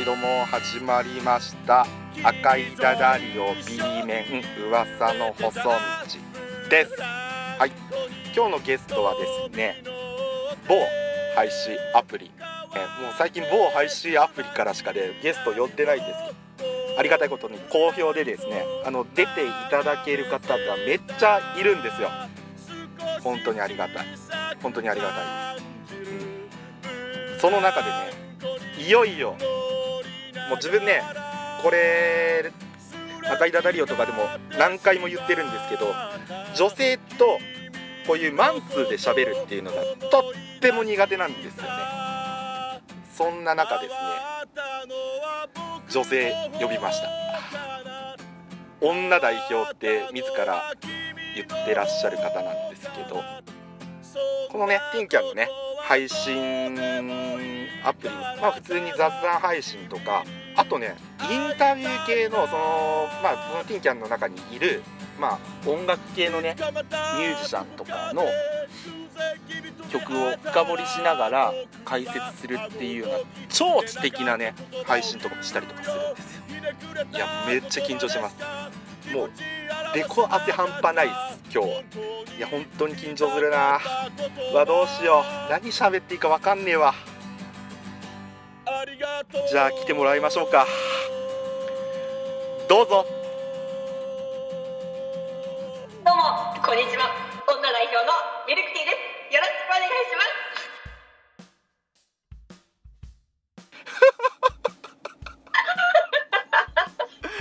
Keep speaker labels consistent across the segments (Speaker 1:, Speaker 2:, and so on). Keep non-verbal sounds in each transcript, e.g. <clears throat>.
Speaker 1: はいどうも始まりました。赤いダダリオ B 面噂の細道です。はい今日のゲストはですね某配信アプリ。えもう最近某配信アプリからしかでゲスト呼んでないんですけどありがたいことに好評でですねあの出ていただける方がめっちゃいるんですよ。本当にありがたい。本当にありがたいです、うん、その中でねいよいよもう自分ねこれ赤いダダリオとかでも何回も言ってるんですけど女性とこういうマンツーで喋るっていうのがとっても苦手なんですよね。そんな中ですね女性呼びました。女代表って自ら言ってらっしゃる方なんですけどこのねティンキャンのね配信アプリまあ普通に雑談配信とかあとねインタビュー系のそのまあそのティンキャンの中にいるまあ音楽系のねミュージシャンとかの曲を深掘りしながら解説するっていうような超知的なね配信とかもしたりとかするんですよ。いやめっちゃ緊張します。もうデコ汗半端ないっす。今日いや本当に緊張するな。わどうしよう。何喋っていいか分かんねえわ。じゃあ来てもらいましょうか。どうぞ。
Speaker 2: どうもこんにちは。女代表のミルクティーです。よろしくお願いしま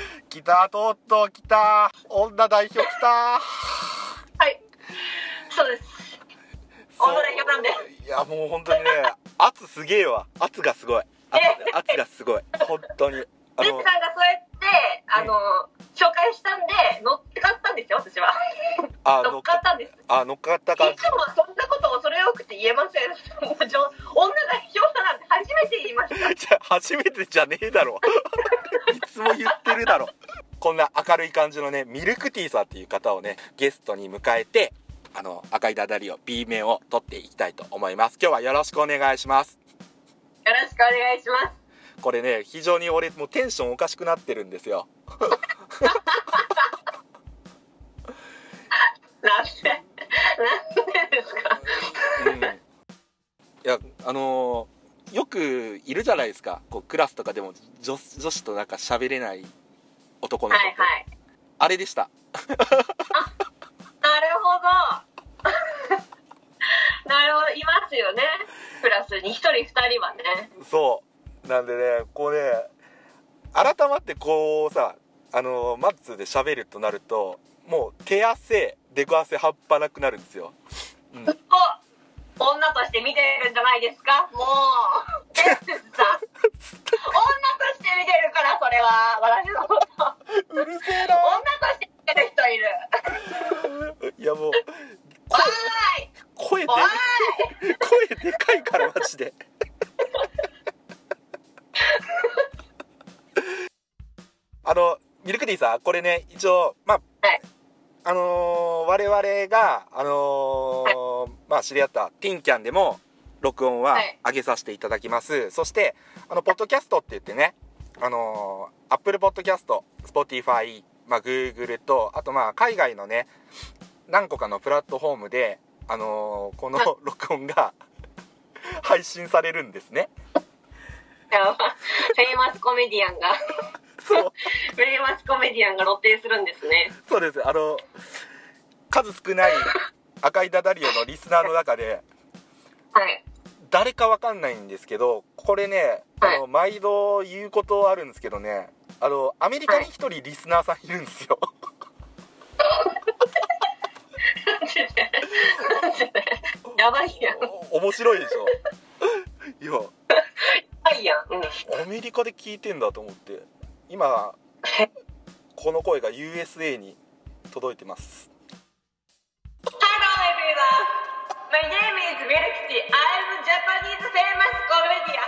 Speaker 2: す。<laughs>
Speaker 1: 来たとうとう来た。女代表来た。
Speaker 2: はいそうです。
Speaker 1: そう。
Speaker 2: 女代表なんで。
Speaker 1: いやもう本当にね <laughs> 圧すげえわ。圧がすごい。圧圧がすごい。本当に。あの
Speaker 2: さんがそうやってあの、紹介したんで乗ってかったんですよ私は。
Speaker 1: あ <laughs>
Speaker 2: 乗っかったんです。
Speaker 1: あ乗っかった感じ。
Speaker 2: いつもそんなこと恐れ多くて言えません。女女代表だなんて初めて言いました。<laughs>
Speaker 1: じゃあ初めてじゃねえだろ。いつも言ってるだろ。こんな明るい感じのねミルクティーさんっていう方をねゲストに迎えてあの赤いダダリを B 面を取っていきたいと思います。今日はよろしくお願いします。
Speaker 2: よろしくお願いします。
Speaker 1: これね非常に俺もうテンションおかしくなってるんですよ。
Speaker 2: なんでなんでですか？
Speaker 1: うん。いやあのーよくいるじゃないですか。こうクラスとかでも女女子となんか喋れない男の子
Speaker 2: はいはい。
Speaker 1: あれでした
Speaker 2: ますよね。クラスに1人2人はね。
Speaker 1: そう。なんでねこうね改まってこうさあのマッツーで喋るとなるともう手汗デコ汗半端なくなるんですよ、うん、
Speaker 2: 女として見てるんじゃないですか？もう。女として見てるからそれは。私のこと。
Speaker 1: うるせえ
Speaker 2: 女
Speaker 1: な
Speaker 2: として見てる人いる。
Speaker 1: いやもう。
Speaker 2: わーい
Speaker 1: 声で
Speaker 2: わ
Speaker 1: 声でかいからマジで。あのミルクティーさんこれね一応まあ、
Speaker 2: はい。
Speaker 1: あのー我々があのーまあ知り合った TIN Can でも録音は
Speaker 2: はい。
Speaker 1: 上げさせていただきます、そしてあのポッドキャストって言ってねあのー、 Apple Podcast Spotify まあ Google とあとまあ海外のね何個かのプラットフォームであのーこの録音が <laughs> 配信されるんですね。
Speaker 2: やばフェイマスコメディアンが。
Speaker 1: そう。
Speaker 2: フェイマスコメディアンが露呈するんですね。
Speaker 1: そうです。あの数少ない赤いダダリオのリスナーの中で
Speaker 2: はい。
Speaker 1: 誰かわかんないんですけどこれねあの毎度言うことあるんですけどねあのアメリカに一人リスナーさんいるんですよ
Speaker 2: やばいやん。
Speaker 1: お面白いでしょ。いや。
Speaker 2: はいやん。うん。
Speaker 1: アメリカで聞いてんだと思って。今この声が USA に届いてます。
Speaker 2: Hello everyone. My name is Milky. I'm Japanese famous comedian.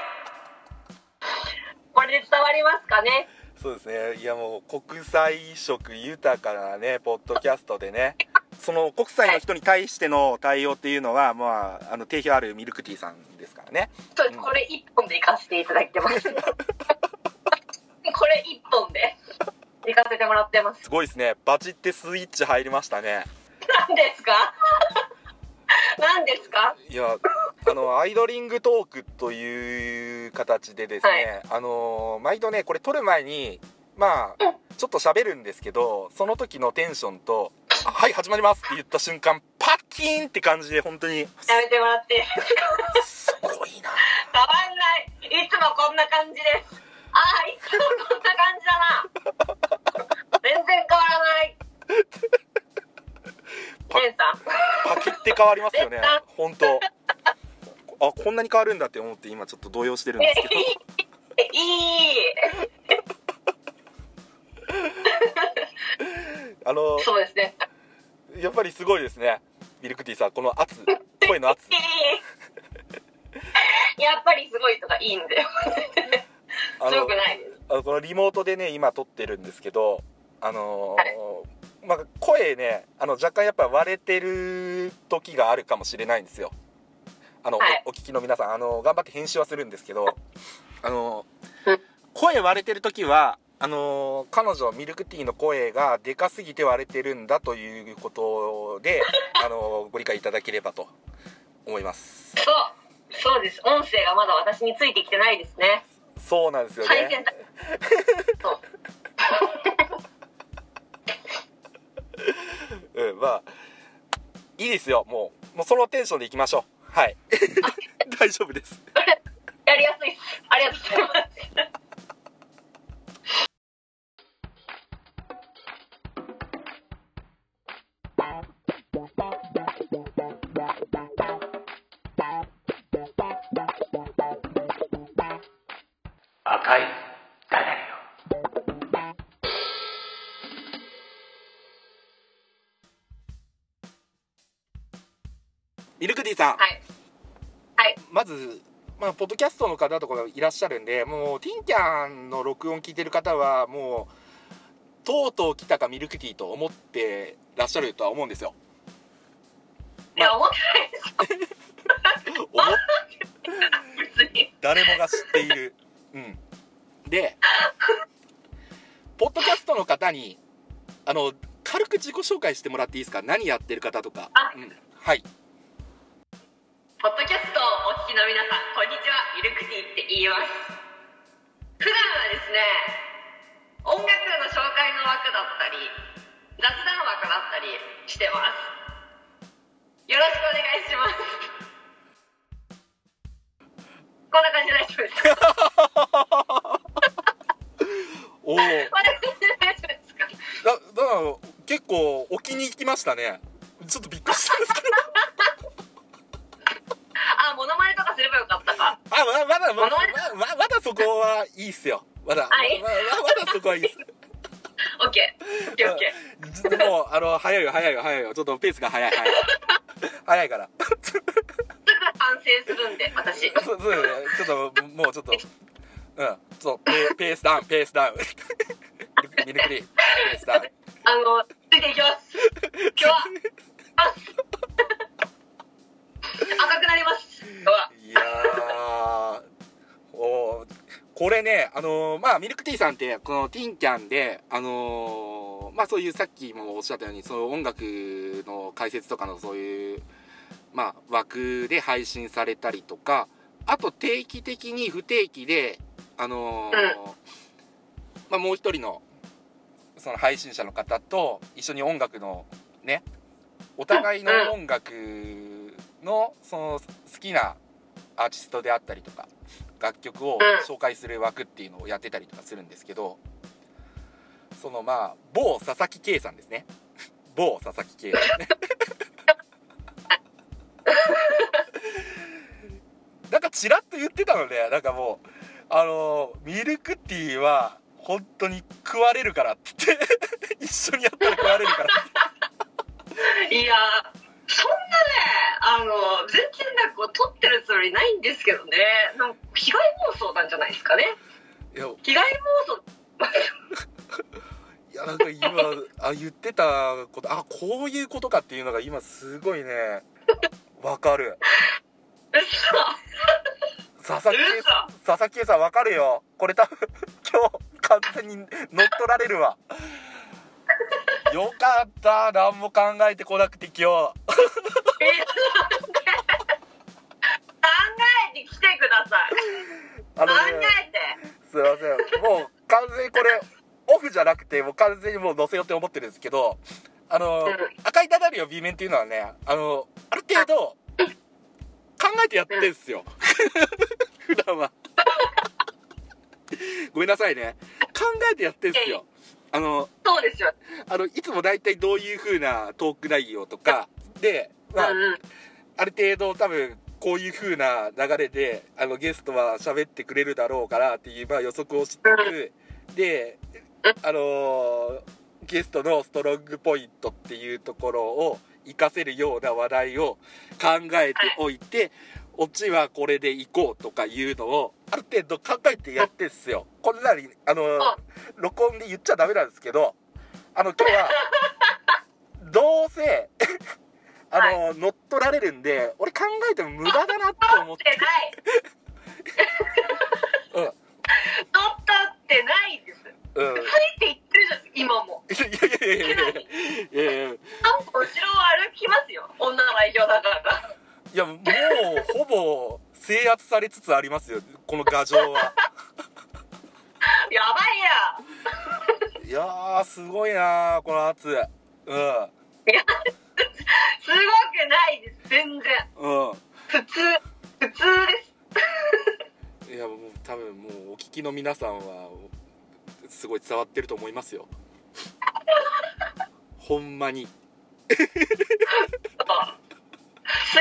Speaker 2: これで伝わりますかね？
Speaker 1: そうですね。いやもう国際色豊かなねポッドキャストでねその国際の人に対しての対応っていうのは、まあ、あの定評あるミルクティーさんですからね。
Speaker 2: そうです。これ一本で行かせていただいてます。これ一本で行かせてもらってます。
Speaker 1: すごいですね。バチってスイッチ入りましたね。
Speaker 2: 何ですか？何ですか？
Speaker 1: いやあのアイドリングトークという形でですね、あの毎度ねこれ撮る前にまあちょっと喋るんですけどその時のテンションと「あはい始まります」って言った瞬間パッキーンって感じで本当に。
Speaker 2: やめてもらって。
Speaker 1: すごいな。
Speaker 2: 変わんない。いつもこんな感じです。ああいつもこんな感じだな。全然変わらない。
Speaker 1: パ
Speaker 2: レンさん。
Speaker 1: パキって変わりますよね。本当。あこんなに変わるんだって思って今ちょっと動揺してるんですけど。<laughs>
Speaker 2: いい。<laughs>
Speaker 1: あの
Speaker 2: そうですね
Speaker 1: やっぱりすごいですね。ミルクティーさんこの圧。<laughs> 声の圧。<laughs>
Speaker 2: やっぱりすごいとかいいんだよ。
Speaker 1: あの
Speaker 2: 強くないです。
Speaker 1: あのこのリモートでね今撮ってるんですけどあのーまあ、声ねあの若干やっぱ割れてる時があるかもしれないんですよ。あの、
Speaker 2: はい。
Speaker 1: おお聞きの皆さんあの頑張って編集はするんですけどあの
Speaker 2: うん。
Speaker 1: 声割れてる時はあの彼女ミルクティーの声がでかすぎて割れてるんだということで <laughs> あのご理解いただければと思います。
Speaker 2: そうそうです。音声がまだ私についてきてないですね。
Speaker 1: そうなんですよね。
Speaker 2: う。<laughs>
Speaker 1: うんまあいいですよ。もうもうそのテンションでいきましょう。はい。<laughs> 大丈夫です。
Speaker 2: やりやすいです。ありがとうございます
Speaker 1: ミルクティーさん
Speaker 2: はい。はい。
Speaker 1: まず、まあ、ポッドキャストの方とかいらっしゃるんでもうティンキャンの録音聞いてる方はもうとうとう来たかミルクティーと思ってらっしゃるとは思うんですよ。
Speaker 2: いや思ってないです <laughs>
Speaker 1: 思っ
Speaker 2: 別に。
Speaker 1: 誰もが知っている。うん。でポッドキャストの方にあの軽く自己紹介してもらっていいですか？何やってる方とか。
Speaker 2: あ。
Speaker 1: うん、はい
Speaker 2: 皆さんこんにちは。ミルクティーって言います。普段はですね音楽の紹介の枠だったり雑談枠だったりしてます。よろしくお願いします。こんな感じで大丈夫ですか？
Speaker 1: おおだだ結構置きに行きましたね。ちょっとびっくりしたんですけど。<laughs>
Speaker 2: あモノマネばよかったか。
Speaker 1: あままだまだ。まままだそこはいいっすよ。まだ、
Speaker 2: はい。
Speaker 1: まままだそこはいいっす。
Speaker 2: オッケーオッケーオッケー
Speaker 1: もうあの早いよ早いよ早いよ。ちょっとペースが早い早い。早いから。
Speaker 2: す <laughs> ぐ反省するんで私。<laughs>
Speaker 1: そうそうちょっともうちょっと。うん。そうペペースダウンペースダウン。ミルクティーペースダウン。
Speaker 2: あのついていきます。今日はあ <laughs> 赤くなります。今日はい
Speaker 1: やーおこれねあのーまあミルクティーさんってこのティンキャンであのーまあそういうさっきもおっしゃったようにその音楽の解説とかのそういうまあ枠で配信されたりとかあと定期的に不定期であのまあもう一人のその配信者の方と一緒に音楽のねお互いの音楽のその好きなアーティストであったりとか楽曲を紹介する枠っていうのをやってたりとかするんですけどそのまあ某佐々木圭さんですね。<laughs> 某佐々木圭さん。ね <laughs> なんかちらっと言ってたのでなんかもうあのミルクティーは本当に食われるからって言って <laughs> 一緒にやったら食われるからって。
Speaker 2: いやそんなねあの全然なんかこう撮ってるつもりないんですけどね。なんか被害妄想なんじゃないですかね。
Speaker 1: いや
Speaker 2: 被害妄想。<laughs>
Speaker 1: いやなんか今あ言ってたことあこういうことかっていうのが今すごいねわかる。
Speaker 2: 嘘。
Speaker 1: 佐々木
Speaker 2: 嘘。
Speaker 1: 佐々木さんわかるよ。これ多分今日完全に乗っ取られるわよかった。何も考えてこなくて今日。
Speaker 2: え考えてきてください。
Speaker 1: あの
Speaker 2: 考
Speaker 1: ね
Speaker 2: えて。
Speaker 1: すいません。もう完全にこれオフじゃなくてもう完全にもう載せようって思ってるんですけどあの、
Speaker 2: うん。
Speaker 1: 赤いダダリオ B 面っていうのはねあのある程度考えてやってんすよ。<laughs> 普段は。ごめんなさいね。考えてやってんすよあの
Speaker 2: そうですよ
Speaker 1: あのいつも大体どういう風なトーク内容とかで、まあ
Speaker 2: うんうん。
Speaker 1: ある程度多分こういう風な流れであのゲストは喋ってくれるだろうからっていう、まあ、予測をしつつであのーゲストのストロングポイントっていうところを活かせるような話題を考えておいて、オチはこれでいこうとかいうのをある程度考えてやってんすよ。こんなにあの録音で言っちゃダメなんですけどあの今日はどうせ <laughs> あの、乗っ取られるんで俺考えても無駄だなって思っ
Speaker 2: 取って。てない
Speaker 1: うん
Speaker 2: 取ってないです。
Speaker 1: うん。
Speaker 2: ついて言ってるじゃん今も
Speaker 1: いやいやいやいやいやいやいや
Speaker 2: なんか後ろを歩きますよ女の代表だから
Speaker 1: いやもうほぼ制圧されつつありますよこの牙城は。<laughs>
Speaker 2: やばいや。
Speaker 1: いやーすごいなーこの圧。うん。
Speaker 2: いやすごくないです全然。
Speaker 1: う
Speaker 2: 普通普通です。
Speaker 1: んいやもう多分もうお聞きの皆さんはすごい伝わってると思いますよ。ほんまに。<laughs>
Speaker 2: す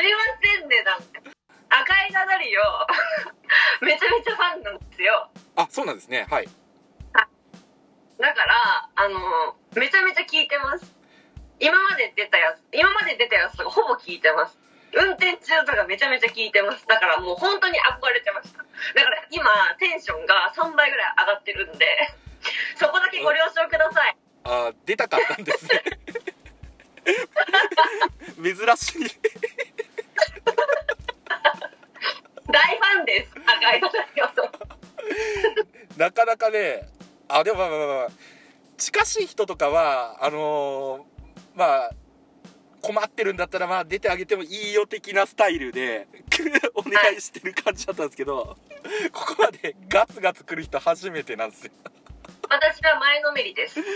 Speaker 2: いませんねなんか赤いダダリオめちゃめちゃファンなんですよ。
Speaker 1: あそうなんですね。はい。
Speaker 2: だからあのめちゃめちゃ聞いてます。今まで出たやつ今まで出たやつとかほぼ聞いてます。運転中とかめちゃめちゃ聞いてます。だからもう本当に憧れてました。だから今テンションが3倍ぐらい上がってるんでそこだけご了承ください。
Speaker 1: あ出たかったんですね。<laughs> 珍しい
Speaker 2: 大ファンです。赤い
Speaker 1: なかなかねあでもまあまあまあまあ近しい人とかはあのーまあ困ってるんだったらまあ出てあげてもいいよ的なスタイルで <laughs> お願いしてる感じだったんですけどここまでガツガツ来る人初めてなんですよ。
Speaker 2: 私は前のめりです。赤い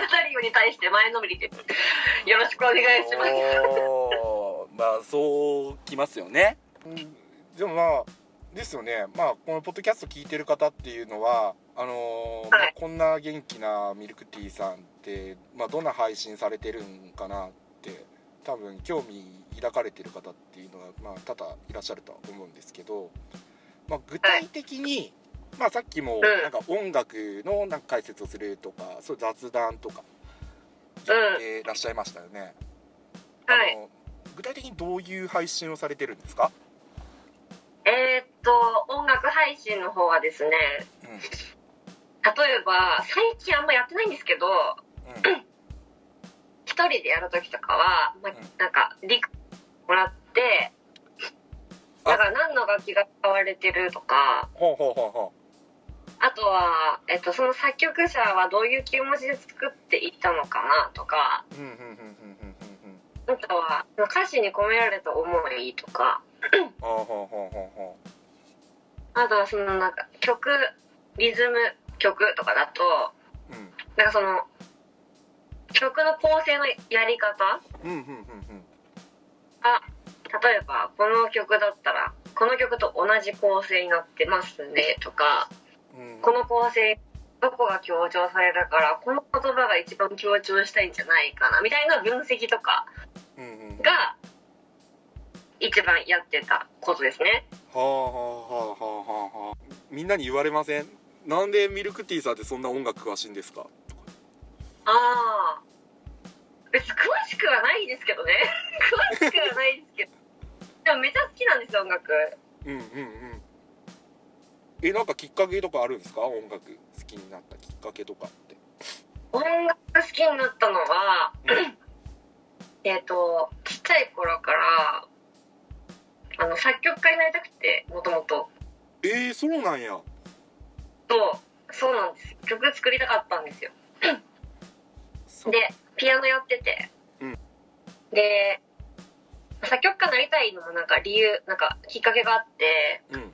Speaker 2: ダダリオに対して前のめりです。よろしくお願いします
Speaker 1: まあそうきますよね。でもまあですよね。まあこのポッドキャスト聞いてる方っていうのはあのーまあ
Speaker 2: はい
Speaker 1: こんな元気なミルクティーさんって、まあ、どんな配信されてるんかなって多分興味抱かれてる方っていうのは、まあ、多々いらっしゃるとは思うんですけど、まあ、具体的に、まあ、さっきも
Speaker 2: ん。
Speaker 1: なんか音楽のなんか解説をするとかそういう雑談とか言ってらっしゃいましたよね。
Speaker 2: はい。
Speaker 1: あの具体的にどういう配信をされてるんですか、
Speaker 2: えーっと音楽配信の方はですね
Speaker 1: うん。
Speaker 2: 例えば最近あんまやってないんですけど
Speaker 1: うん。
Speaker 2: 一人でやる時とかは、まあ
Speaker 1: うん、
Speaker 2: なんかリクもらって
Speaker 1: あ。
Speaker 2: だから何の楽器が使われてるとか
Speaker 1: ほうほうほうほ
Speaker 2: あとは、えっと、その作曲者はどういう気持ちで作っていったのかなとか
Speaker 1: うんうんうん
Speaker 2: あとは歌詞に込められた思いとか
Speaker 1: あ
Speaker 2: とはそのなんか曲リズム曲とかだと
Speaker 1: ううん。
Speaker 2: なんかその曲の構成のやり方
Speaker 1: うんうんうんうん。
Speaker 2: あ例えばこの曲だったらこの曲と同じ構成になってますねとか
Speaker 1: うん。
Speaker 2: この構成どこが強調されたからこの言葉が一番強調したいんじゃないかなみたいな分析とかが一番やってたことですね。
Speaker 1: はあはあはあはあはあみんなに言われません？なんでミルクティーさんってそんな音楽詳しいんですか？
Speaker 2: ああ別に詳しくはないですけどね。<laughs> 詳しくはないですけど。でもめちゃ好きなんですよ音楽。
Speaker 1: うんうんうん。えなんかきっかけとかあるんですか？音楽好きになったきっかけとかって。
Speaker 2: 音楽好きになったのは、
Speaker 1: うん
Speaker 2: えっとちっちゃい頃からあの作曲家になりたくてもともと。
Speaker 1: ええー、そうなんや。
Speaker 2: そうそうなんです。曲作りたかったんですよ。
Speaker 1: そ
Speaker 2: でピアノやってて、
Speaker 1: うん。
Speaker 2: で作曲家になりたいのもなんか理由なんかきっかけがあって。
Speaker 1: うん。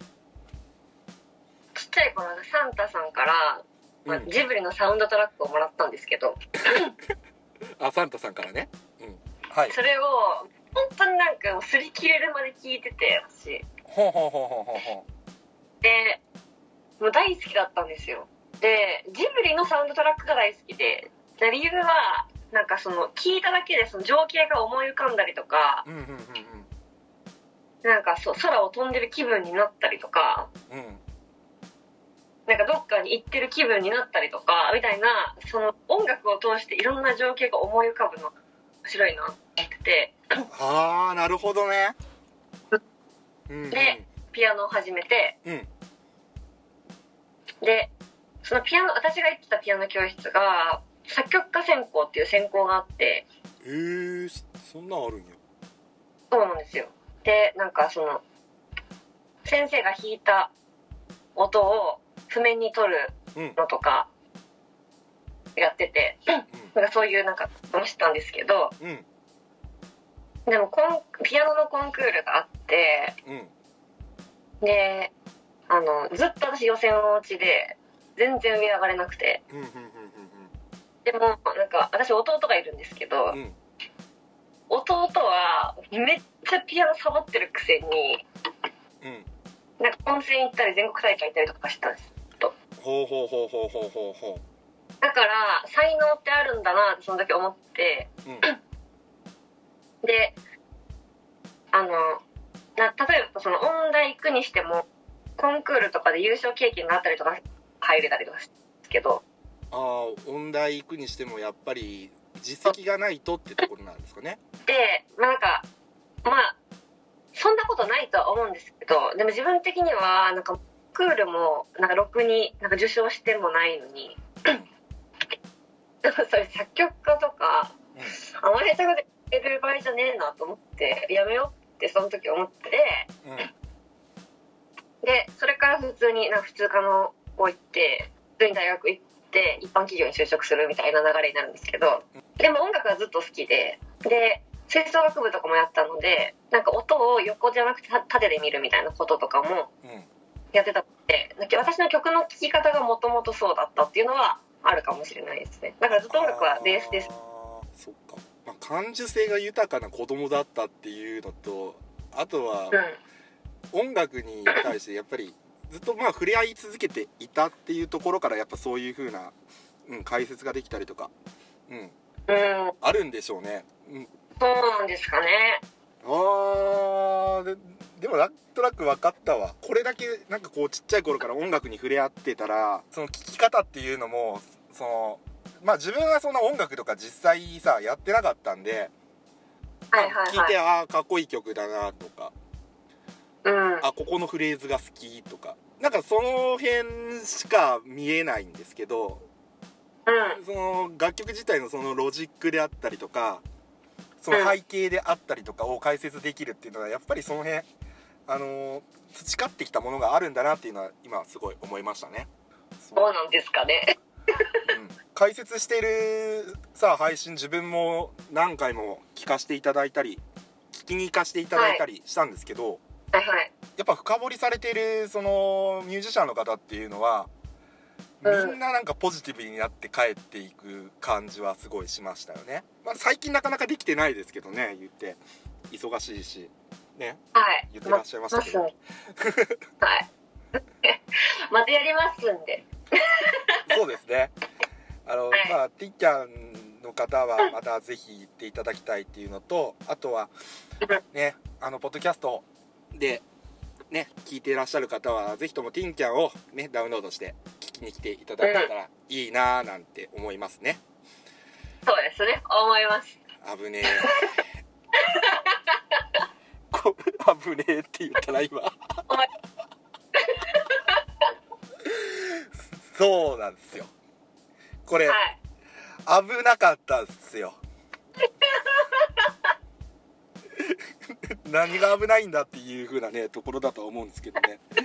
Speaker 2: ちっちゃい頃サンタさんから、まあ
Speaker 1: うん。
Speaker 2: ジブリのサウンドトラックをもらったんですけど。<laughs>
Speaker 1: あサンタさんからね。うんはい。
Speaker 2: それを本当になんかもう擦り切れるまで聞いてて私。
Speaker 1: ほうほうほうほうほうほ
Speaker 2: でもう大好きだったんですよ。でジブリのサウンドトラックが大好きでで理由はなんかその聞いただけでその情景が思い浮かんだりとか
Speaker 1: ううんうんうん。
Speaker 2: なんかそう空を飛んでる気分になったりとか
Speaker 1: うん。うん
Speaker 2: なんかどっかに行ってる気分になったりとかみたいなその音楽を通していろんな情景が思い浮かぶの。面白いなって思ってて。
Speaker 1: ああなるほどね。うんうん。
Speaker 2: でピアノを始めて。
Speaker 1: うん。
Speaker 2: でそのピアノ私が行ってたピアノ教室が作曲家専攻っていう専攻があって。
Speaker 1: えー、そそんなんあるんや。
Speaker 2: そうなんですよ。でなんかその先生が弾いた音を譜面に取る
Speaker 1: うん
Speaker 2: のとかやっててなんかそういうなんかのしたんですけど
Speaker 1: うん。うん
Speaker 2: でもコンピアノのコンクールがあって
Speaker 1: うん。
Speaker 2: であのずっと私予選落ちで全然上上がれなくて。
Speaker 1: うんうん
Speaker 2: でもなんか私弟がいるんですけど
Speaker 1: うん。うん
Speaker 2: 弟はめっちゃピアノサボってるくせに
Speaker 1: うん。
Speaker 2: なんか温泉行ったり全国大会行ったりとかしてたんです。
Speaker 1: ほうほうほうほうほうほうほ
Speaker 2: だから才能ってあるんだなってその時思って。
Speaker 1: ううん。
Speaker 2: であのな例えばその音大行くにしてもコンクールとかで優勝経験があったりとか入れたりとかすけど
Speaker 1: ああ音大行くにしてもやっぱり実績がないとってところなんですかね。
Speaker 2: でまあなんかまあそんなことないとは思うんですけどでも自分的にはなんかクールもなんかろくになんか受賞してもないのにでもそれ作曲家とかあまり下手くそでやる場合じゃねえなと思ってやめようってその時思って
Speaker 1: うんうん。
Speaker 2: でそれから普通になんか普通科の校行って普通に大学行って一般企業に就職するみたいな流れになるんですけどでも音楽はずっと好きでで吹奏楽部とかもやったのでなんか音を横じゃなくてた縦で見るみたいなこととかも
Speaker 1: うん。
Speaker 2: やってたのでなんか私の曲の聴き方がもともとそうだったっていうのはあるかもしれないですね。だからずっと音楽はベースです。
Speaker 1: そっか、まあ、感受性が豊かな子供だったっていうのとあとは
Speaker 2: うん
Speaker 1: 音楽に対してやっぱりずっとまあ触れ合い続けていたっていうところからやっぱそういう風な、うん、解説ができたりとか、うん、
Speaker 2: うん。
Speaker 1: あるんでしょうね。うん、
Speaker 2: そうなんですかね。
Speaker 1: あーででもなんとなく分かったわ。これだけなんかこうちっちゃい頃から音楽に触れ合ってたらその聴き方っていうのもそのまあ自分はそんな音楽とか実際さやってなかったんで
Speaker 2: はいはい
Speaker 1: 聞いて
Speaker 2: はい
Speaker 1: ああかっこいい曲だなとか。
Speaker 2: うん。
Speaker 1: あここのフレーズが好きとか。なんかその辺しか見えないんですけど
Speaker 2: うん。
Speaker 1: その楽曲自体のそのロジックであったりとかその背景であったりとかを解説できるっていうのはやっぱりその辺あのー培ってきたものがあるんだなっていうのは今すごい思いましたね。そう
Speaker 2: なんですかね。
Speaker 1: うん解説してるさ配信自分も何回も聞かせていただいたり聞きに行かせていただいたりしたんですけど、
Speaker 2: はい。はい
Speaker 1: やっぱ深掘りされてるそのミュージシャンの方っていうのはみ
Speaker 2: うん。
Speaker 1: んななんかポジティブになって帰っていく感じはすごいしましたよね、まあ、最近なかなかできてないですけどね言って。忙しいし。ね。
Speaker 2: はい。
Speaker 1: 言ってらっしゃいましたけど。
Speaker 2: ますはい。<laughs> またやりますんで <laughs>
Speaker 1: そうですね。あの、
Speaker 2: はい。
Speaker 1: まあティッキャンの方はまたぜひ行っていただきたいっていうのとあとはねあのポッドキャストでね聞いていらっしゃる方はぜひともティンキャンをねダウンロードして聞きに来ていただけたらいいなーなんて思いますね。
Speaker 2: そうですね。思います。
Speaker 1: 危ねえ。<laughs> こ危ねえって言ったら今 <laughs> そうなんですよ。これ、
Speaker 2: はい。
Speaker 1: 危なかったっすよ。<laughs> 何が危ないんだっていう風なねところだとは思うんですけどね。
Speaker 2: 危 <laughs> 危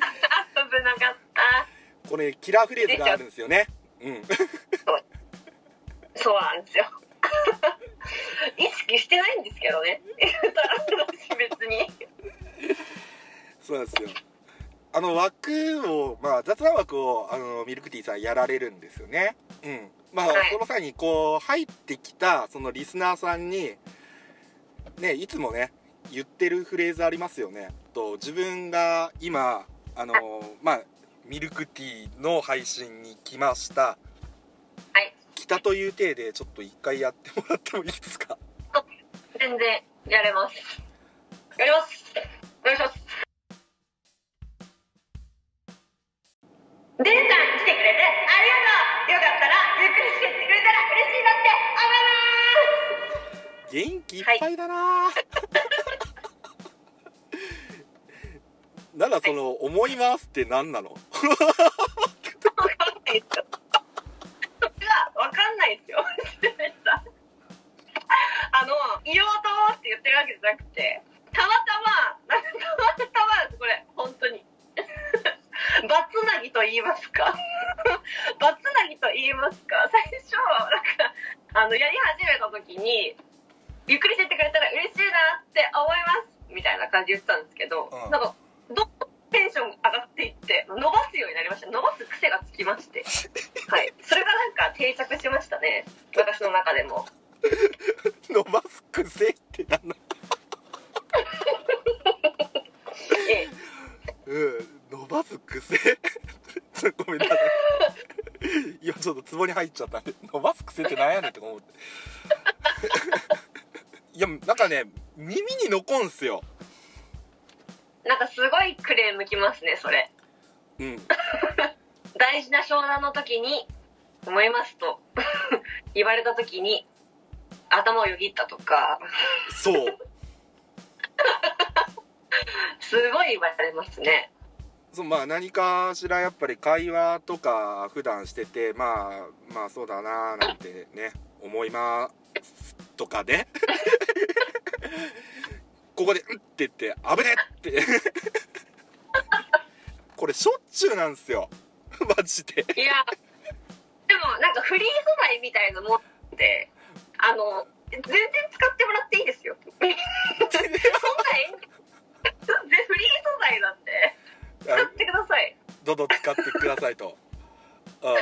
Speaker 2: なかった。
Speaker 1: これキラーフレーズがあるんですよね。うん。
Speaker 2: そう。なんですよ。<laughs> 意識してないんですけどね。私別に。
Speaker 1: そうなんですよあの枠をまあ雑談枠をあのミルクティーさんやられるんですよね。うん。まあ、
Speaker 2: はい。
Speaker 1: その際にこう入ってきたそのリスナーさんにねいつもね言ってるフレーズありますよね。と自分が今あのまあミルクティーの配信に来ました。
Speaker 2: はい。
Speaker 1: 来たという体でちょっと一回やってもらってもいいですか？
Speaker 2: 全然やれます。やります。お願いしますデンさん来てくれてありがとうよかったらゆっくりしてってくれたら嬉しいなって思います
Speaker 1: 元気いっぱいだな、<laughs> なんだその「思います」って何なの？<laughs>
Speaker 2: わかんないですよ。それがわかんないですよ。あの、言おうと思って言ってるわけじゃなくて、たまたま、たまたまこれ、本当に。<laughs> バツナギと言いますか。<laughs> バツナギと言いますか。最初、なんか、あの、やり始めた時に、ゆっくりしてってくれたら嬉しいなって思います。みたいな感じで言ってたんですけど、
Speaker 1: うん
Speaker 2: なんか、どんどんテンション上がっていって、伸ばすようになりました。伸ばす癖がつきまして。<laughs> はい。それがなんか定着しましたね。私の中でも。
Speaker 1: 伸ばす癖って何なの
Speaker 2: ええ。
Speaker 1: うん伸ばす癖。<laughs> ごめんなさい。今ちょっとツボに入っちゃった。んで伸ばす癖って何やねんって思って。<laughs> いやなんかね耳に残んすよ。
Speaker 2: なんかすごいクレームきますね、それ。
Speaker 1: うん。<laughs>
Speaker 2: 大事な商談の時に、思いますと、言われた時に、頭をよぎったとか、
Speaker 1: そう。
Speaker 2: すごい言われますね。
Speaker 1: そうまあ何かしらやっぱり会話とか普段しててまあまあそうだなーなんてね思いますとかね。<laughs> ここで「うん」って言って「危ね!」って。これしょっちゅうなんすよ。マジで。
Speaker 2: いや、でもなんかフリー素材みたいなもんで、あの、全然使ってもらっていいですよ。<laughs> そんな演技、フリー素材なんで、使
Speaker 1: あ
Speaker 2: ってください。
Speaker 1: どんどん使ってくださいと、うん、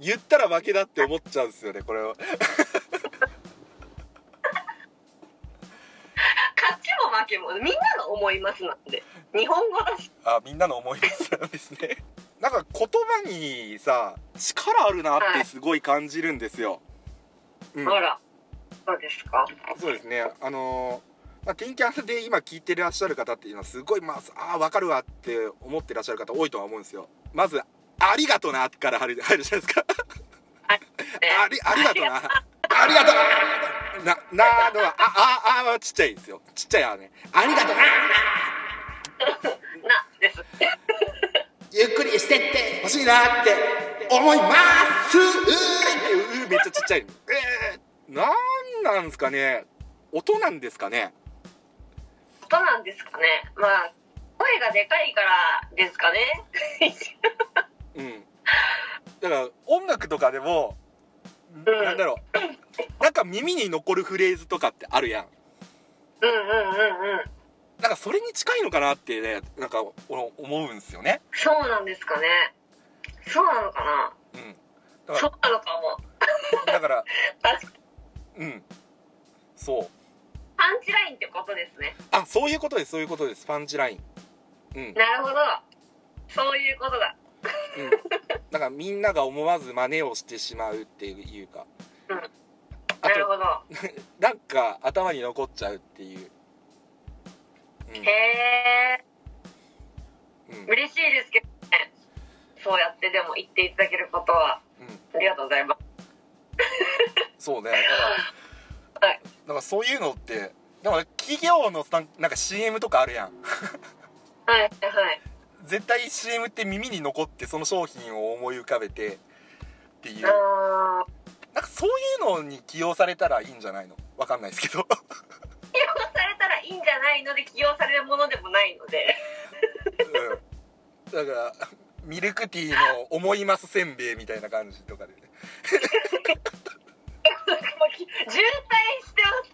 Speaker 1: 言ったら負けだって思っちゃうんですよねこれは
Speaker 2: 勝ちも負けもみんなの思いますなんで。日本語だし。
Speaker 1: あみんなの思いですですねなんか言葉にさ力あるなってすごい感じるんですよ、うん
Speaker 2: あら、そうですか。
Speaker 1: そうですねあのーまあ、テンキャンで今聞いてらっしゃる方っていうのはすごいまああー分かるわって思ってらっしゃる方多いとは思うんですよ。まず「ありがとな」から入る入るじゃないですか。
Speaker 2: あ
Speaker 1: ありありがとな。ありがとな。ななのはあああはちっちゃいですよ。ちっちゃいあね。ありがとな。
Speaker 2: な、です。
Speaker 1: ゆっくりしてってほしいなって思います。うーめっちゃちっちゃい。えー、なんなんですかね。音なんですかね
Speaker 2: ことなんですかね。まあ、声がでかいからですかね。
Speaker 1: うんだから音楽とかでも、
Speaker 2: ん
Speaker 1: なんだろうなんか耳に残るフレーズとかってあるやん
Speaker 2: うんうんうんうん。
Speaker 1: なんかそれに近いのかなってねなんか俺思うんですよね
Speaker 2: そうなんですかね。そうなのかな。
Speaker 1: うん
Speaker 2: そうなのかも。
Speaker 1: らだからうんそう
Speaker 2: パンチラインってことですね。
Speaker 1: あそういうことですそういうことですパンチラインうん
Speaker 2: なるほど。そういうことだ。
Speaker 1: うん、だからみんなが思わず真似をしてしまうっていうか、
Speaker 2: うんなるほど。<laughs>
Speaker 1: なんか頭に残っちゃうっていう、
Speaker 2: へえ。
Speaker 1: うんうん
Speaker 2: 嬉しいですけどね。そうやってでも言っていただけることは、
Speaker 1: うん、
Speaker 2: ありがとうございます。
Speaker 1: そうねだから、<laughs>
Speaker 2: はい。
Speaker 1: だからそういうのってでも企業のなんなんか CM とかあるやん。
Speaker 2: はい、はい。
Speaker 1: 絶対 CM って耳に残ってその商品を思い浮かべてっていう。
Speaker 2: あー。
Speaker 1: なんかそういうのに起用されたらいいんじゃないの？わかんないですけど。
Speaker 2: 起用されたらいいんじゃないので起用されるものでもないので。
Speaker 1: うん。だからミルクティーの思いますせんべいみたいな感じとかでね <laughs>
Speaker 2: 渋滞してます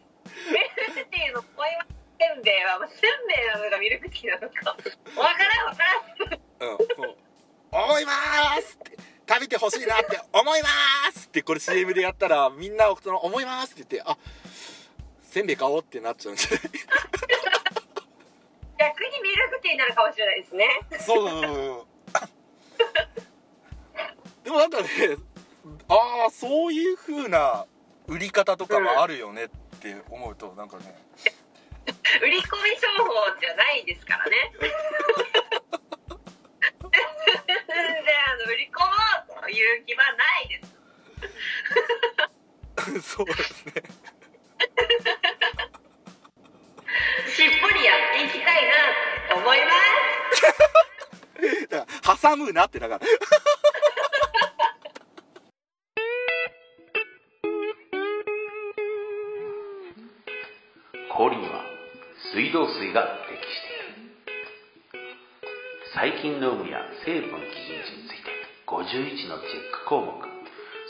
Speaker 2: ミルクティーのポイマせんべいはせんべいなのかミルクティーなのかわからんわからん
Speaker 1: うんそう思いますって食べてほしいなって思いますってこれ CM でやったらみんなその思いますって言ってあせんべい買おうってなっちゃうんじゃない
Speaker 2: 逆にミルクティーになるかもしれないですね
Speaker 1: そうでもなんかねああそういう風な売り方とかもあるよねって思うとなんかね。<laughs>
Speaker 2: 売り込み商法じゃないですからね。<laughs> 全然あの売り込もうという気はないです。<laughs>
Speaker 1: そうですね。
Speaker 2: しっぽりやっていきたいなと思います。
Speaker 1: 挟むなってだから
Speaker 3: の有無や成分基準値について51のチェック項目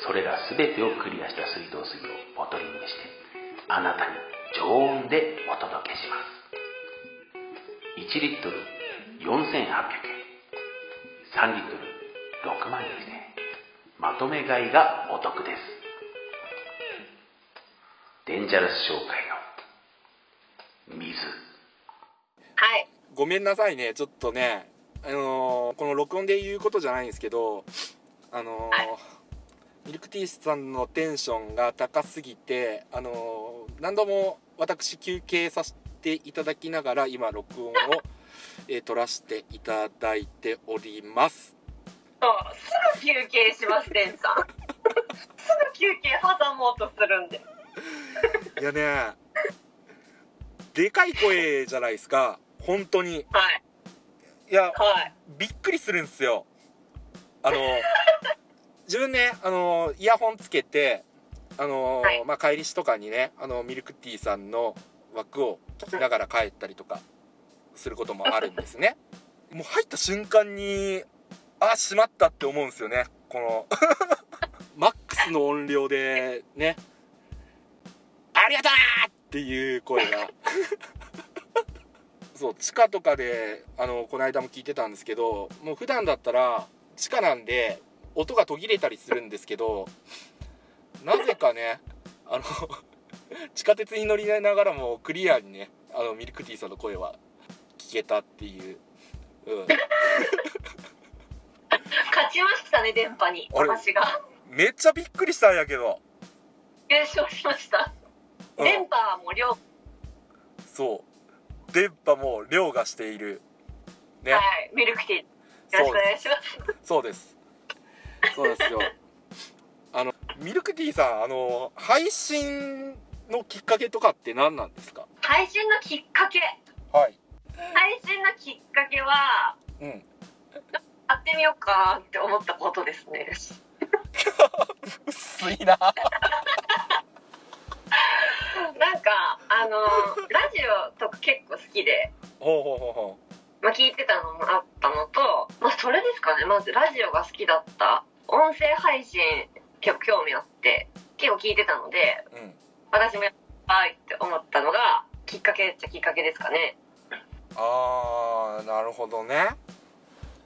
Speaker 3: それら全てをクリアした水道水をボトリングしてあなたに常温でお届けします。1リットル4800円。3リットル6万円でまとめ買いがお得です。デンジャラス商会の水。
Speaker 2: はい。
Speaker 1: ごめんなさいね。ちょっとねあのーこの録音で言うことじゃないんですけどあのー
Speaker 2: はい
Speaker 1: ミルクティーさんのテンションが高すぎてあのー何度も私休憩させていただきながら今録音を、えー撮らせていただいております。
Speaker 2: そうすぐ休憩しますデンさん。<laughs> すぐ休憩挟もうとするんで。
Speaker 1: いやねでかい声じゃないですか。本当に。
Speaker 2: はい
Speaker 1: いや
Speaker 2: はい。
Speaker 1: びっくりするんですよ。あの <laughs> 自分ねあのイヤホンつけてあの、
Speaker 2: はい。
Speaker 1: まあ、帰りしとかにねあのミルクティーさんの枠を聞きながら帰ったりとかすることもあるんですね。<laughs> もう入った瞬間にあしまったって思うんですよね。この <laughs> マックスの音量でね。ありがとうなっていう声がそう地下とかであのこの間も聞いてたんですけどもう普段だったら地下なんで音が途切れたりするんですけどなぜかねあの地下鉄に乗りながらもクリアにねあのミルクティーさんの声は聞けたっていう、うん、
Speaker 2: 勝ちましたね電波に。私が。
Speaker 1: めっちゃびっくりしたんやけど、
Speaker 2: 優勝しました。
Speaker 1: うん。
Speaker 2: 電波も量
Speaker 1: そう電波も凌駕している。ね、
Speaker 2: はい。ミルクティー。よろしくお願いします。
Speaker 1: そうです。そうですよ。あのミルクティーさんあの配信のきっかけとかって何なんですか？
Speaker 2: 配信のきっかけ？
Speaker 1: はい。
Speaker 2: 配信のきっかけは
Speaker 1: うん。
Speaker 2: やってみようかって思ったことですね。<laughs>
Speaker 1: 薄いな
Speaker 2: なんかあのラジオとか結構好きで、
Speaker 1: ほうほうほうほ
Speaker 2: まあ、聞いてたのもあったのと、まあ、それですかね。まずラジオが好きだった。音声配信結構興味あって結構聞いてたので
Speaker 1: ううん。
Speaker 2: 私もやりたいって思ったのがきっかけっちゃきっかけですかね。
Speaker 1: あーなるほどね。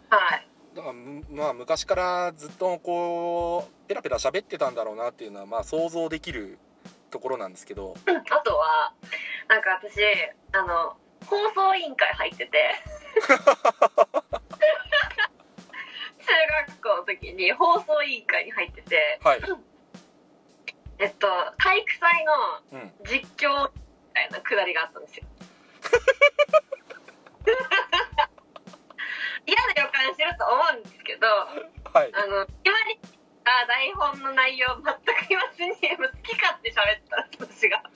Speaker 2: はい。
Speaker 1: だからむまあ昔からずっとこうペラペラ喋ってたんだろうなっていうのはまあ想像できるところなんですけど。
Speaker 2: あとはなんか私あの放送委員会入ってて。中学校の時に放送委員会に入ってて。
Speaker 1: はい。
Speaker 2: えっと体育祭の
Speaker 1: うん。
Speaker 2: 実況みたいなくだりがあったんですよ。嫌な予感してると思うんですけど
Speaker 1: はい。
Speaker 2: あの決まりあ台本の内容全く言わずに好き勝手喋った私が。好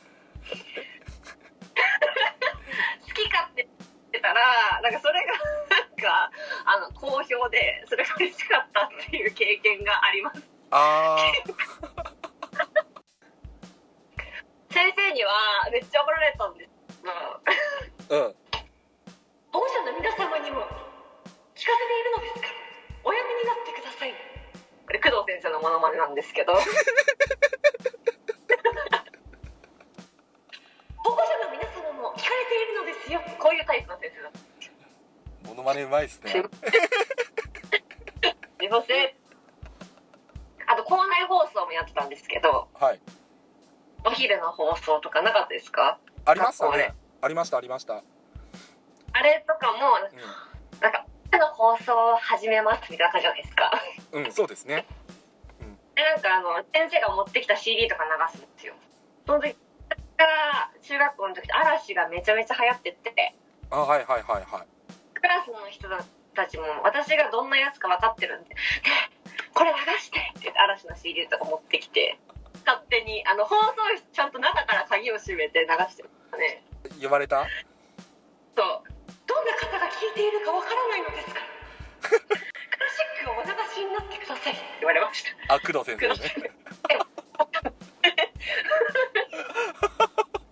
Speaker 2: き勝手言ってたらなんかそれがなんかあの好評でそれが嬉しかったっていう経験があります。
Speaker 1: あ
Speaker 2: 先生にはめっちゃ怒られたんです
Speaker 1: うん。
Speaker 2: 保護者の皆様にも聞かせているのなんですけど。<laughs> 保護者の皆様も聞かれているのですよ。こういうタイプの先生だ。
Speaker 1: モノマネうまいっすね。<laughs>
Speaker 2: すいません。あと校内放送もやってたんですけど。
Speaker 1: はい。
Speaker 2: お昼の放送とかなかったですか？
Speaker 1: ありましたね。ありましたありました。
Speaker 2: あれとかもなんか「の放送を始めます」みたいな感じじゃないですか
Speaker 1: うん、うん、そうですね。
Speaker 2: でなんかあの先生が持ってきた CD とか流すんですよ。その時から中学校の時嵐がめちゃめちゃ流行ってて。
Speaker 1: あはいはいはいはい。
Speaker 2: クラスの人たちも私がどんなやつか分かってるんで「ね <laughs> これ流して」って言って嵐の CD とか持ってきて勝手にあの放送室ちゃんと中から鍵を閉めて流してましたね。
Speaker 1: 言われた？
Speaker 2: そう。どんな方が聞いているか分からないのですか？らクラシックをお流しになってください。って言われました。
Speaker 1: あ工藤先生ね。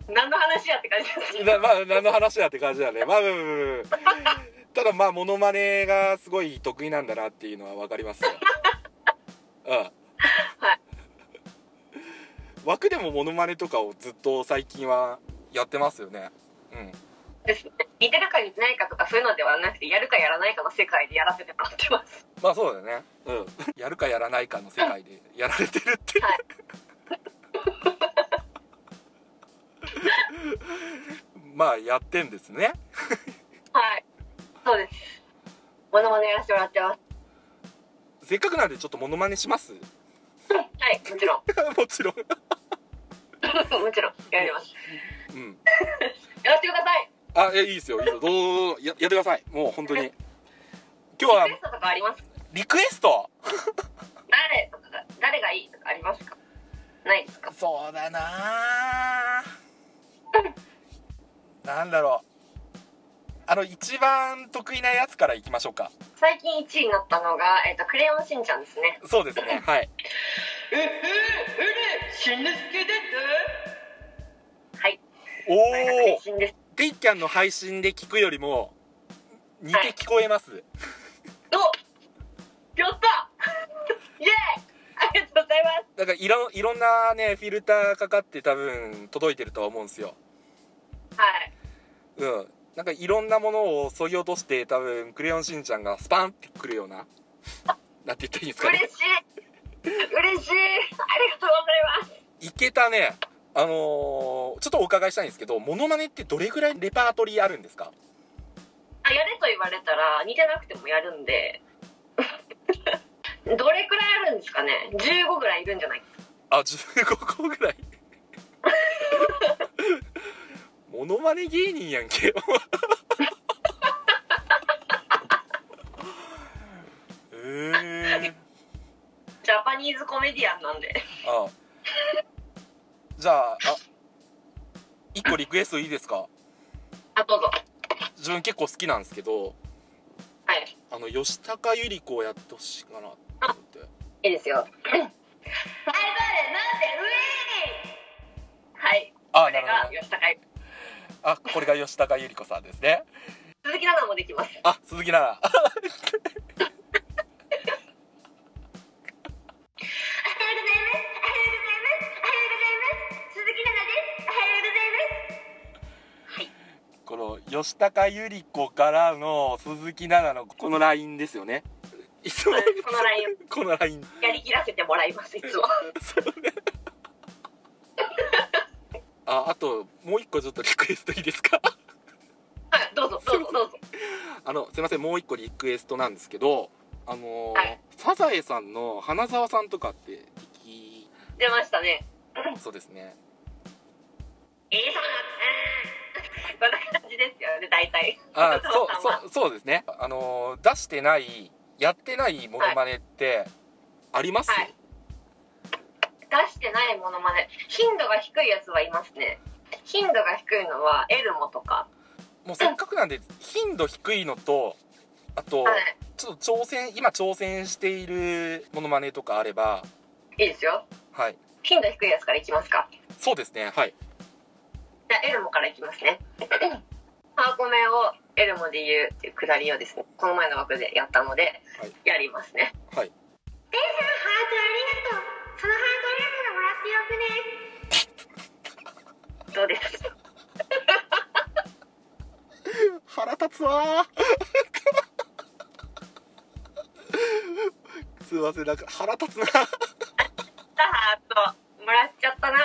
Speaker 1: <laughs>
Speaker 2: 何の話やって感じです
Speaker 1: なまあ何の話だって感じだね。まあまあまあまあまあ。ただまあモノマネがすごい得意なんだなっていうのは分かりますよ。うん。枠でもモノマネとかをずっと最近はやってますよね。うん
Speaker 2: ですね。似てるか似てないかとかそういうのではなくてやるかやらないかの世界でやらせてもらってます。
Speaker 1: まあそうだよね。うん。やるかやらないかの世界でやられてる。って
Speaker 2: はい。<laughs>
Speaker 1: まあやってんですね。
Speaker 2: はい。そうです。モノマネやらせてもらってます。
Speaker 1: せっかくなんでちょっとモノマネします？
Speaker 2: はいもちろん。
Speaker 1: もちろん。<laughs> <laughs>
Speaker 2: もちろん。やります。
Speaker 1: うん。
Speaker 2: やらせてください
Speaker 1: あえいいですよ。いいですよ。どうぞややってください。もう本当に。今日は。
Speaker 2: リクエストとかあります？
Speaker 1: リクエスト？
Speaker 2: 誰とかが誰がいいとかありますか？ないですか？
Speaker 1: そうだな。<laughs> なんだろう。あの一番得意なやつからいきましょうか。
Speaker 2: 最近1位になったのが、えっとクレヨンしんちゃんですね。
Speaker 1: そうですね。<laughs> はい。
Speaker 2: えええしんのすけです。はい。
Speaker 1: おお
Speaker 2: 信です
Speaker 1: デイキャンの配信で聞くよりも似て聞こえます、
Speaker 2: おやった。イエーイ。ありがとうございます。
Speaker 1: だからいろいろんなねフィルターかかって多分届いてるとは思うんですよ。
Speaker 2: はい。
Speaker 1: うん。なんかいろんなものを削ぎ落として多分クレヨンしんちゃんがスパンってくるような <laughs> なんて言ったらいいんですかね。
Speaker 2: 嬉しい。嬉しい。ありがとうございます。
Speaker 1: いけたねあのーちょっとお伺いしたいんですけどモノマネってどれぐらいレパートリーあるんですか？
Speaker 2: あやれと言われたら似てなくてもやるんで。<laughs> どれくらいあるんですかね？15ぐらいいるんじゃない？
Speaker 1: あ15個ぐらい？モノマネ芸人やんけ。<laughs> えー、
Speaker 2: ジャパニーズコメディアンなんで。
Speaker 1: あじゃああ1個リクエストいいですか？
Speaker 2: あどうぞ。
Speaker 1: 自分結構好きなんですけど
Speaker 2: はい。
Speaker 1: あの吉高由里子をやってほしいかなと思って。
Speaker 2: いいですよ。はい
Speaker 1: あなるほど。
Speaker 2: が吉高由
Speaker 1: あこれが吉高由里子さんですね。
Speaker 2: 鈴木奈々もできます。
Speaker 1: あ鈴木奈々吉高由里子からの鈴木奈々のこのラインですよねいつも
Speaker 2: このライン <laughs>
Speaker 1: このライン
Speaker 2: やりきらせてもらいます。いつも。<laughs>
Speaker 1: ああともう一個ちょっとリクエストいいですか？
Speaker 2: はい。どうぞどうぞどうぞ。
Speaker 1: あのすいませんもう一個リクエストなんですけどあのー
Speaker 2: はい
Speaker 1: サザエさんの花澤さんとかって聞
Speaker 2: 出ましたね。
Speaker 1: きそうですね
Speaker 2: いいさん。こんな感じですよね。大体。
Speaker 1: あそうそうそうですねあのー出してないやってないモノマネってあります、
Speaker 2: はい出してないものまで頻度が低いやつはいますね。頻度が低いのはエルモとか。
Speaker 1: もうせっかくなんで頻度低いのとあと
Speaker 2: はい。
Speaker 1: ちょっと挑戦今挑戦しているモノマネとかあれば
Speaker 2: いいですよ。
Speaker 1: はい
Speaker 2: 頻度低いやつからいきますか。
Speaker 1: そうですねはい
Speaker 2: じゃあエルモからいきますね。ハーコメをエルモで言うっていうくだりをですねこの前の枠でやったので、
Speaker 1: はい、
Speaker 2: やりますね。
Speaker 1: はい。
Speaker 2: ベンさハートありがとう。そのハートレートがもらってよくね。どうです？
Speaker 1: 腹立つわすいませんなんか腹立つな <laughs>
Speaker 2: ハート。もらっちゃったな。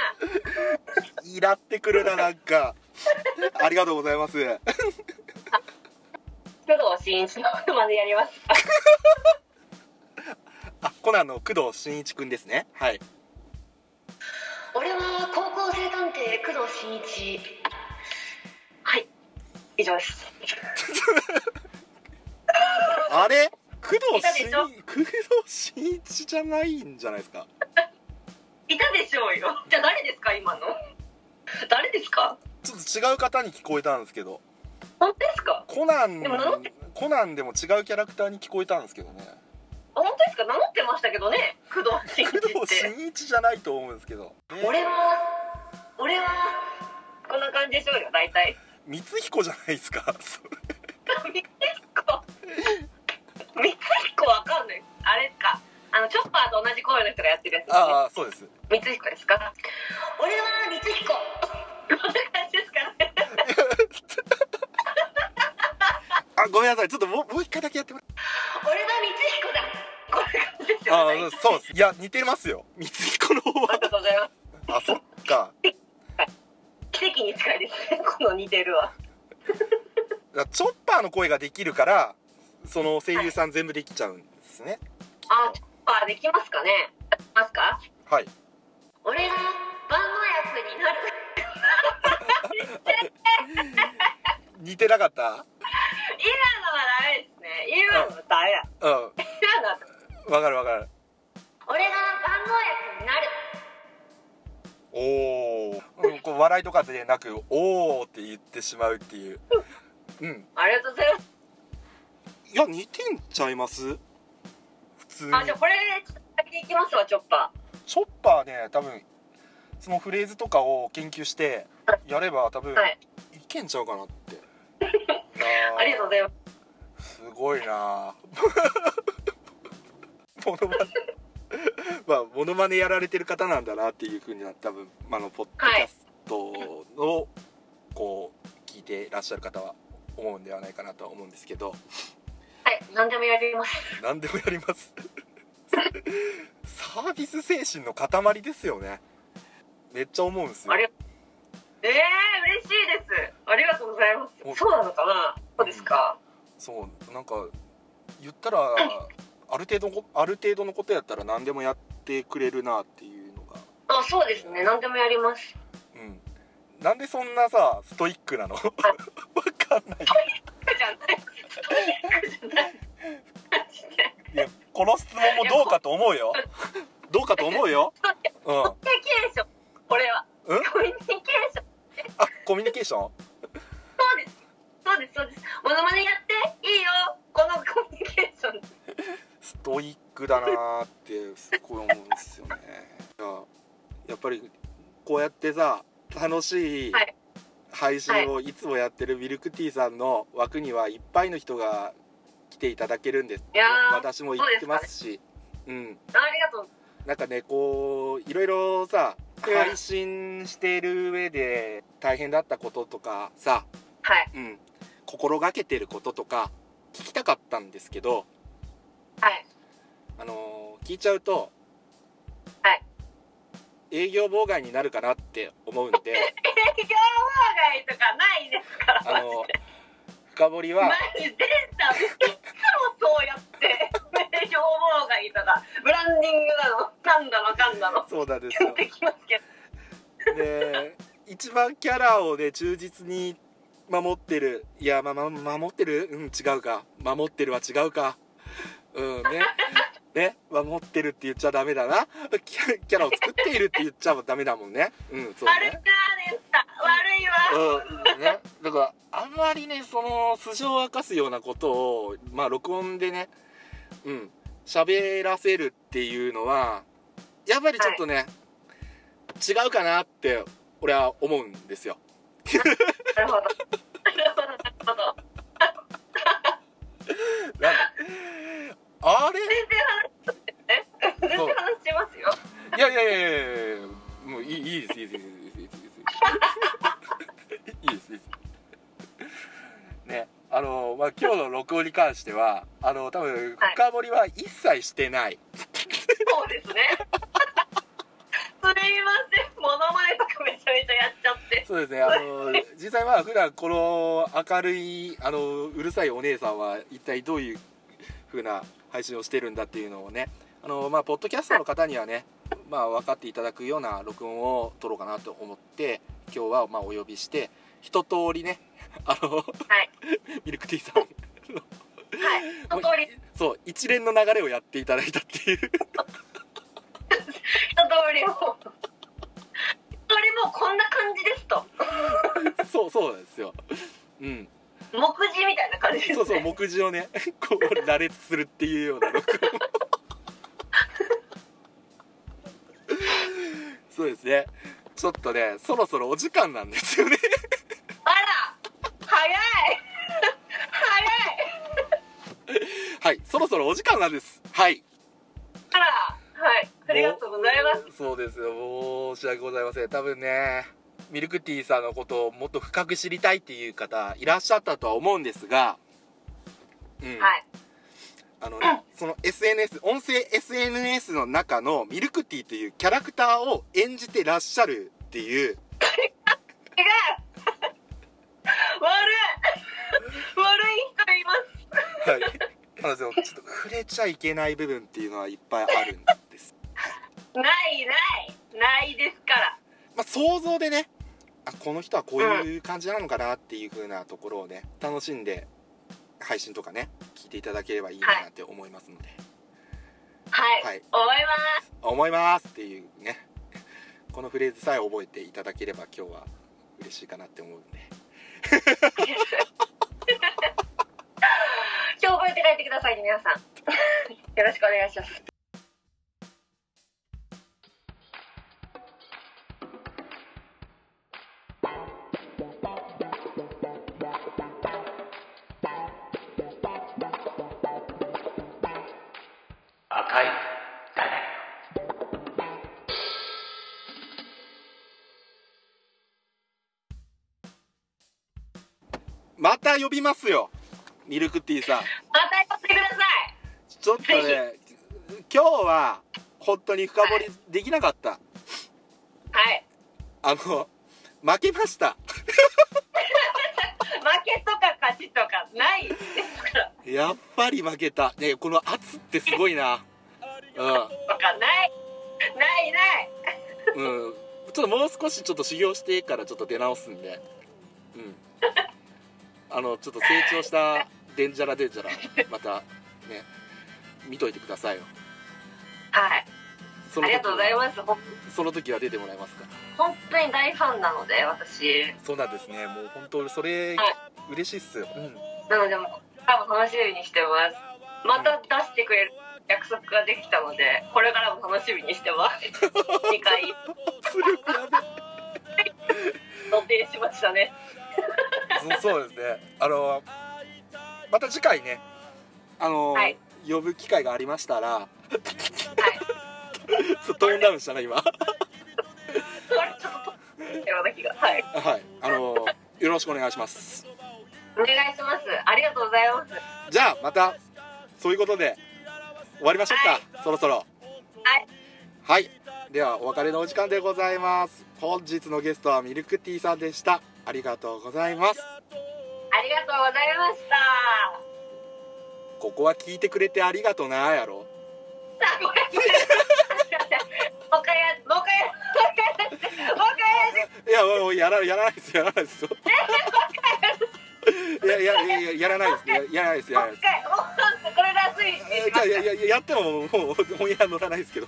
Speaker 1: イラってくるななんか。<laughs> ありがとうございます。
Speaker 2: 工藤新一のまでやります。か <laughs>
Speaker 1: あコナンの工藤新一くんですね。はい。
Speaker 2: 俺は高校生探偵工藤新一。はい。以上です。<laughs>
Speaker 1: あれ？工藤新
Speaker 2: しょ？
Speaker 1: 工藤新一じゃないんじゃないですか？
Speaker 2: いたでしょうよ。じゃあ誰ですか？今の。誰ですか？
Speaker 1: ちょっと違う方に聞こえたんですけど。
Speaker 2: 本当ですか？
Speaker 1: コナン
Speaker 2: でも名乗って。
Speaker 1: コナンでも違うキャラクターに聞こえたんですけどね。
Speaker 2: あ本当ですか？名乗ってましたけどね。工藤新一
Speaker 1: 工藤新一じゃないと思うんですけど、ね、
Speaker 2: 俺は俺はこんな感じでしょうよ大体。
Speaker 1: 光彦じゃないですか？
Speaker 2: 光彦？光彦？わかんない。あれか。あのチョッパーと同じ声の人がやってるやつね。
Speaker 1: ああそうです。
Speaker 2: 光彦ですか？俺は光彦
Speaker 1: あごめんなさい。ちょっともうもう一回だけやってもら
Speaker 2: 俺は光彦だ。こんな感じですよ
Speaker 1: あそうです。いや似てますよ。光彦の方
Speaker 2: ありがとうございます。
Speaker 1: はあそっか。
Speaker 2: 奇跡に近いですねこの似てるわ
Speaker 1: だからチョッパーの声ができるからその声優さん全部できちゃうんですね。
Speaker 2: あチョッパーできますかね。できますか？
Speaker 1: はい。
Speaker 2: 俺が万能薬になる <laughs>
Speaker 1: 似てなかった？
Speaker 2: 今のはダメですね。今のはダメだ。
Speaker 1: うん。
Speaker 2: 今のは
Speaker 1: わかるわかる。
Speaker 2: 俺が万能薬になる。
Speaker 1: おお、うん、こう笑いとかでなく「おお」って言ってしまうっていう。うん。
Speaker 2: ありがとうございます。
Speaker 1: いや似てんちゃいます？普通に。
Speaker 2: あじゃあこれちょっと先に行きますわチョッパ
Speaker 1: チョッパーね多分そのフレーズとかを研究してやれば多分
Speaker 2: ーはい。
Speaker 1: いけんちゃうかなって
Speaker 2: ありがとうございます
Speaker 1: すごいな。<laughs> モノマネ。<laughs> まあモノマネやられてる方なんだなっていうふうには多分、まあ、あのポッドキャストのこう聞いてらっしゃる方は思うんではないかなとは思うんですけど。
Speaker 2: はい何でもやります。
Speaker 1: 何でもやります。<laughs> サービス精神の塊ですよね。めっちゃ思うんですよ。
Speaker 2: ありがえー、嬉しいです。ありがとうございま
Speaker 1: お。
Speaker 2: すそうなのかな？そうですか？
Speaker 1: そうなんか言ったら <clears throat> ある程度ある程度のことやったら何でもやってくれるなっていうのが。
Speaker 2: あそうですね。何でもやります。
Speaker 1: うん。なんでそんなさストイックなの？わかんない。
Speaker 2: いストイックじゃない。マジで
Speaker 1: い。やこの質問もどうかと思うよ。どうかと思うよ。うん。
Speaker 2: コミュニケーション。これは。
Speaker 1: うん？
Speaker 2: コミュニケーション
Speaker 1: あコミュニケーション？
Speaker 2: そうです。そうですそうです。モノマネやっていいよ。このコミュニケーション。
Speaker 1: ストイックだなーってすごい思うんですよね。いややっぱりこうやってさ楽しい
Speaker 2: はい。
Speaker 1: 配信をい。つもやってるミルクティーさんの枠にはいっぱいの人が来ていただけるんです。私も言ってますし。うん。
Speaker 2: ありがとう
Speaker 1: なんかねこういろいろさ
Speaker 2: うん
Speaker 1: 配信している上で大変だったこととかさ、
Speaker 2: はい。
Speaker 1: うん、心がけてることとか聞きたかったんですけど
Speaker 2: はい。
Speaker 1: あのー聞いちゃうと、
Speaker 2: はい。
Speaker 1: 営業妨害になるかなって思うんで。<laughs>
Speaker 2: 営業妨害とかないですから
Speaker 1: あの深掘りは。
Speaker 2: マジでさいつもそうやって営業妨害とかブランディングなのなんだのかんだの。
Speaker 1: そうなんですよ。
Speaker 2: 言ってきますけど。
Speaker 1: で一番キャラをね忠実に守ってる。いやまあま守ってる？うん違うか。守ってるは違うか。うんねね守ってるって言っちゃダメだな。キャキャラを作っているって言っちゃダメだもんね。うんそう
Speaker 2: 悪か
Speaker 1: ね
Speaker 2: 悪いわ。
Speaker 1: うんね。だからあんまりねその素性を明かすようなことをまあ録音でねうん喋らせるっていうのはやっぱりちょっとね、違うかなって俺は思うんですよ。
Speaker 2: なるほど。なるほどなるほど。
Speaker 1: なんであれ？
Speaker 2: 全然話しますよ。
Speaker 1: いやいやいやいやいもういいいいですいいですいいです。いいですいいです。いいですねあのまあ今日の録音に関してはあの多分深掘りは一切してない、はい、
Speaker 2: そうですね。<laughs> すみませんモノマネとかめちゃめちゃやっちゃって。
Speaker 1: そうですねあの実際は普段この明るいあのうるさいお姉さんは一体どういうふうな配信をしてるんだっていうのをねあのまあポッドキャストの方にはねまあ分かっていただくような録音を撮ろうかなと思って今日はまあお呼びして一通りねあの
Speaker 2: はい。<laughs>
Speaker 1: ミルクティーさん
Speaker 2: はい。一通り。
Speaker 1: そう一連の流れをやっていただいたっていう。
Speaker 2: 一通りもう一通りもうこんな感じですと。<laughs>
Speaker 1: そうそうなんですよ。うん
Speaker 2: 目次みたいな感じですね。
Speaker 1: そうそう目次をね <laughs> こう羅列するっていうような <laughs> そうですね。ちょっとねそろそろお時間なんですよね。
Speaker 2: あら早い。<laughs> 早い。
Speaker 1: はいそろそろお時間なんです。はい。
Speaker 2: あらはい。ありがとうございます。
Speaker 1: そうですよ。申し訳ございません。多分ねミルクティーさんのことをもっと深く知りたいっていう方いらっしゃったとは思うんですがうん、
Speaker 2: はい。
Speaker 1: あのね、<laughs> その SNS 音声 SNS の中のミルクティーというキャラクターを演じてらっしゃるっていう。
Speaker 2: 違 <laughs> う悪い。悪い人います。
Speaker 1: はい。なんでちょっと触れちゃいけない部分っていうのはいっぱいあるんです。<laughs>
Speaker 2: ないない。ないですから
Speaker 1: まあ想像でねあこの人はこういう感じなのかなっていう風なところをね楽しんで配信とかね聞いていただければいいなって思いますので、
Speaker 2: はい、
Speaker 1: はい。
Speaker 2: 思います。
Speaker 1: 思いますっていうね。このフレーズさえ覚えていただければ今日は嬉しいかなって思うんで。<laughs>
Speaker 2: 今日覚えて帰ってくださいね皆さん。よろしくお願いします
Speaker 1: 呼びますよ。ミルクティーさん。
Speaker 2: またやってください。
Speaker 1: ちょっとね今日は本当に深掘りできなかった。
Speaker 2: はい。
Speaker 1: あの負けました。<laughs>
Speaker 2: 負けとか勝ちとかない。ですから
Speaker 1: やっぱり負けた。ねこの圧ってすごいな。
Speaker 2: とかない。ないない。
Speaker 1: うんうん。ちょっともう少しちょっと修行してからちょっと出直すんで。うん <laughs> あのちょっと成長したデンジャラデンジャラまたね見といてくださいよ。
Speaker 2: はい。ありがとうございます。
Speaker 1: その時は出てもらえますか？ら
Speaker 2: 本当に大ファンなので私。
Speaker 1: そうなんですね。もう本当それ
Speaker 2: はい。
Speaker 1: 嬉しいっすよ、うん、
Speaker 2: なのでもう多分楽しみにしてます。また出してくれる約束ができたのでこれからも楽しみにしてます。<laughs> 2回。
Speaker 1: 圧力やべ。
Speaker 2: 予定しましたね
Speaker 1: そそうですね。あのまた次回ねあの、
Speaker 2: はい。
Speaker 1: 呼ぶ機会がありましたら <laughs> そうトーンダウンしたな今。
Speaker 2: はい
Speaker 1: はい。あのよろしくお願いします。
Speaker 2: お願いします。ありがとうございます。
Speaker 1: じゃあまたそういうことで終わりましょうか、
Speaker 2: はい。
Speaker 1: そろそろ。
Speaker 2: はい。
Speaker 1: はい。ではお別れのお時間でございます。本日のゲストはミルクティーさんでしたありがとうございます。
Speaker 2: ありがとうございました。
Speaker 1: ここは聞いてくれてありがとうなやろ。
Speaker 2: あごめんごめんすい。ませんもう一回やもう一回やもう一回や
Speaker 1: いやもうやらやらないですやらないです。よいやいやいややらないです。ややらないですやらないです。
Speaker 2: これラスイにし
Speaker 1: いやいやいややってももうもうオンエア乗らないですけど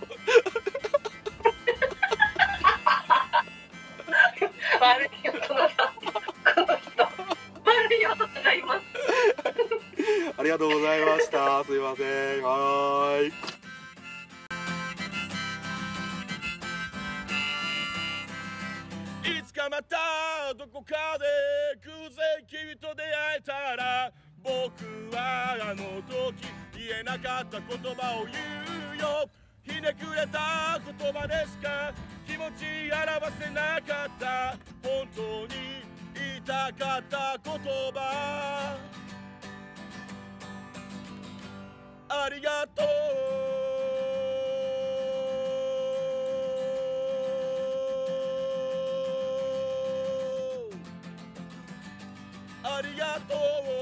Speaker 2: 悪い大人だこの人悪い大人がいます。
Speaker 1: ありがとうございました。すいません。はーい。
Speaker 4: いつかまたどこかで偶然君と出会えたら僕はあの時言えなかった言葉を言うよ。ひねくれた言葉でしか？持ち表せなかった。本当に言いたかった言葉。ありがとう。ありがとう。